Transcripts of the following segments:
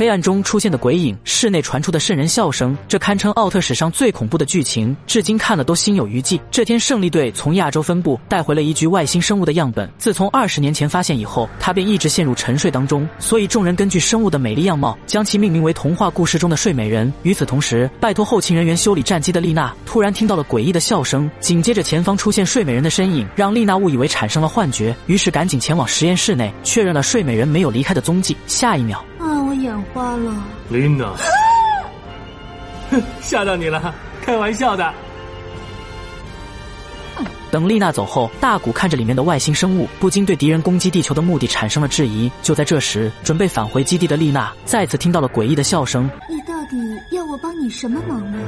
黑暗中出现的鬼影，室内传出的瘆人笑声，这堪称奥特史上最恐怖的剧情，至今看了都心有余悸。这天，胜利队从亚洲分部带回了一具外星生物的样本，自从二十年前发现以后，他便一直陷入沉睡当中，所以众人根据生物的美丽样貌，将其命名为童话故事中的睡美人。与此同时，拜托后勤人员修理战机的丽娜突然听到了诡异的笑声，紧接着前方出现睡美人的身影，让丽娜误以为产生了幻觉，于是赶紧前往实验室内确认了睡美人没有离开的踪迹。下一秒，花了，琳娜，哼，吓到你了，开玩笑的。等丽娜走后，大古看着里面的外星生物，不禁对敌人攻击地球的目的产生了质疑。就在这时，准备返回基地的丽娜再次听到了诡异的笑声。你到底要我帮你什么忙呢？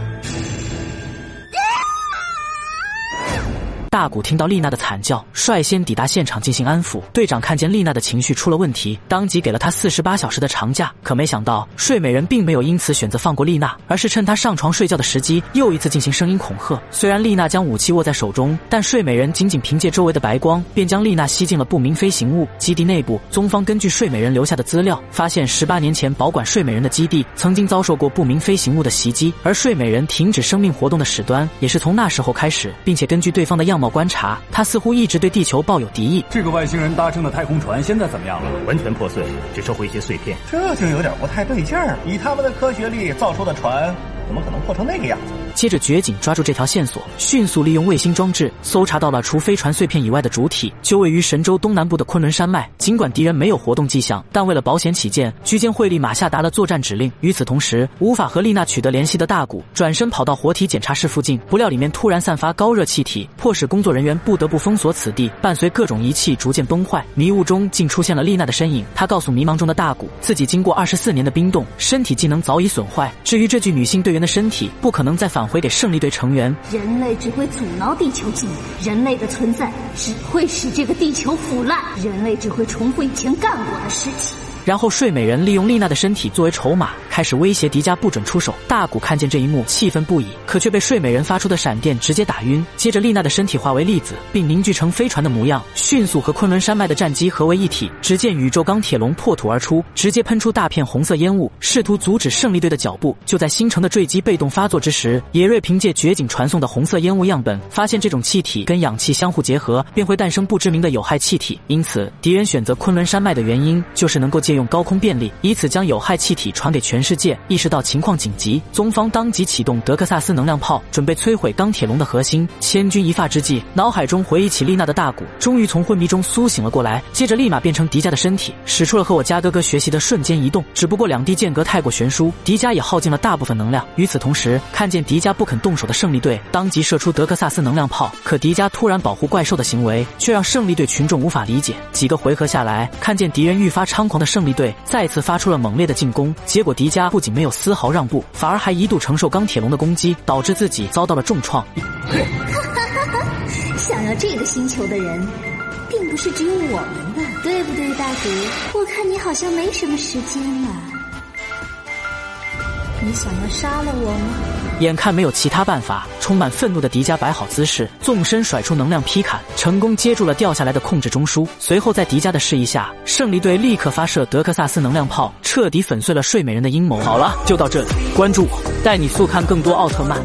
大古听到丽娜的惨叫，率先抵达现场进行安抚。队长看见丽娜的情绪出了问题，当即给了她四十八小时的长假。可没想到，睡美人并没有因此选择放过丽娜，而是趁她上床睡觉的时机，又一次进行声音恐吓。虽然丽娜将武器握在手中，但睡美人仅仅凭借周围的白光，便将丽娜吸进了不明飞行物。基地内部，宗方根据睡美人留下的资料，发现十八年前保管睡美人的基地曾经遭受过不明飞行物的袭击，而睡美人停止生命活动的始端也是从那时候开始，并且根据对方的样貌观察，他似乎一直对地球抱有敌意。这个外星人搭乘的太空船现在怎么样了？完全破碎，只收回一些碎片。这就有点不太对劲儿。以他们的科学力造出的船，怎么可能破成那个样子？接着，绝景抓住这条线索，迅速利用卫星装置搜查到了除飞船碎片以外的主体，就位于神州东南部的昆仑山脉。尽管敌人没有活动迹象，但为了保险起见，居间会立马下达了作战指令。与此同时，无法和丽娜取得联系的大古转身跑到活体检查室附近，不料里面突然散发高热气体，迫使工作人员不得不封锁此地。伴随各种仪器逐渐崩坏，迷雾中竟出现了丽娜的身影。她告诉迷茫中的大古，自己经过二十四年的冰冻，身体机能早已损坏。至于这具女性队员的身体，不可能再返回给胜利队成员。人类只会阻挠地球进步，人类的存在只会使这个地球腐烂，人类只会重复以前干过的事情。然后睡美人利用丽娜的身体作为筹码，开始威胁迪迦不准出手。大古看见这一幕，气愤不已，可却被睡美人发出的闪电直接打晕。接着，丽娜的身体化为粒子，并凝聚成飞船的模样，迅速和昆仑山脉的战机合为一体。只见宇宙钢铁龙破土而出，直接喷出大片红色烟雾，试图阻止胜利队的脚步。就在星城的坠机被动发作之时，野瑞凭借绝景传送的红色烟雾样本，发现这种气体跟氧气相互结合，便会诞生不知名的有害气体。因此，敌人选择昆仑山脉的原因，就是能够借利用高空便利，以此将有害气体传给全世界。意识到情况紧急，宗方当即启动德克萨斯能量炮，准备摧毁钢铁龙的核心。千钧一发之际，脑海中回忆起丽娜的大鼓，终于从昏迷中苏醒了过来。接着，立马变成迪迦的身体，使出了和我家哥哥学习的瞬间移动。只不过两地间隔太过悬殊，迪迦也耗尽了大部分能量。与此同时，看见迪迦不肯动手的胜利队，当即射出德克萨斯能量炮。可迪迦突然保护怪兽的行为，却让胜利队群众无法理解。几个回合下来，看见敌人愈发猖狂的胜利队。再次发出了猛烈的进攻，结果迪迦不仅没有丝毫让步，反而还一度承受钢铁龙的攻击，导致自己遭到了重创。想要这个星球的人，并不是只有我们的，对不对，大古？我看你好像没什么时间了。你想要杀了我吗？眼看没有其他办法，充满愤怒的迪迦摆好姿势，纵身甩出能量劈砍，成功接住了掉下来的控制中枢。随后在迪迦的示意下，胜利队立刻发射德克萨斯能量炮，彻底粉碎了睡美人的阴谋。好了，就到这里，关注我，带你速看更多奥特曼。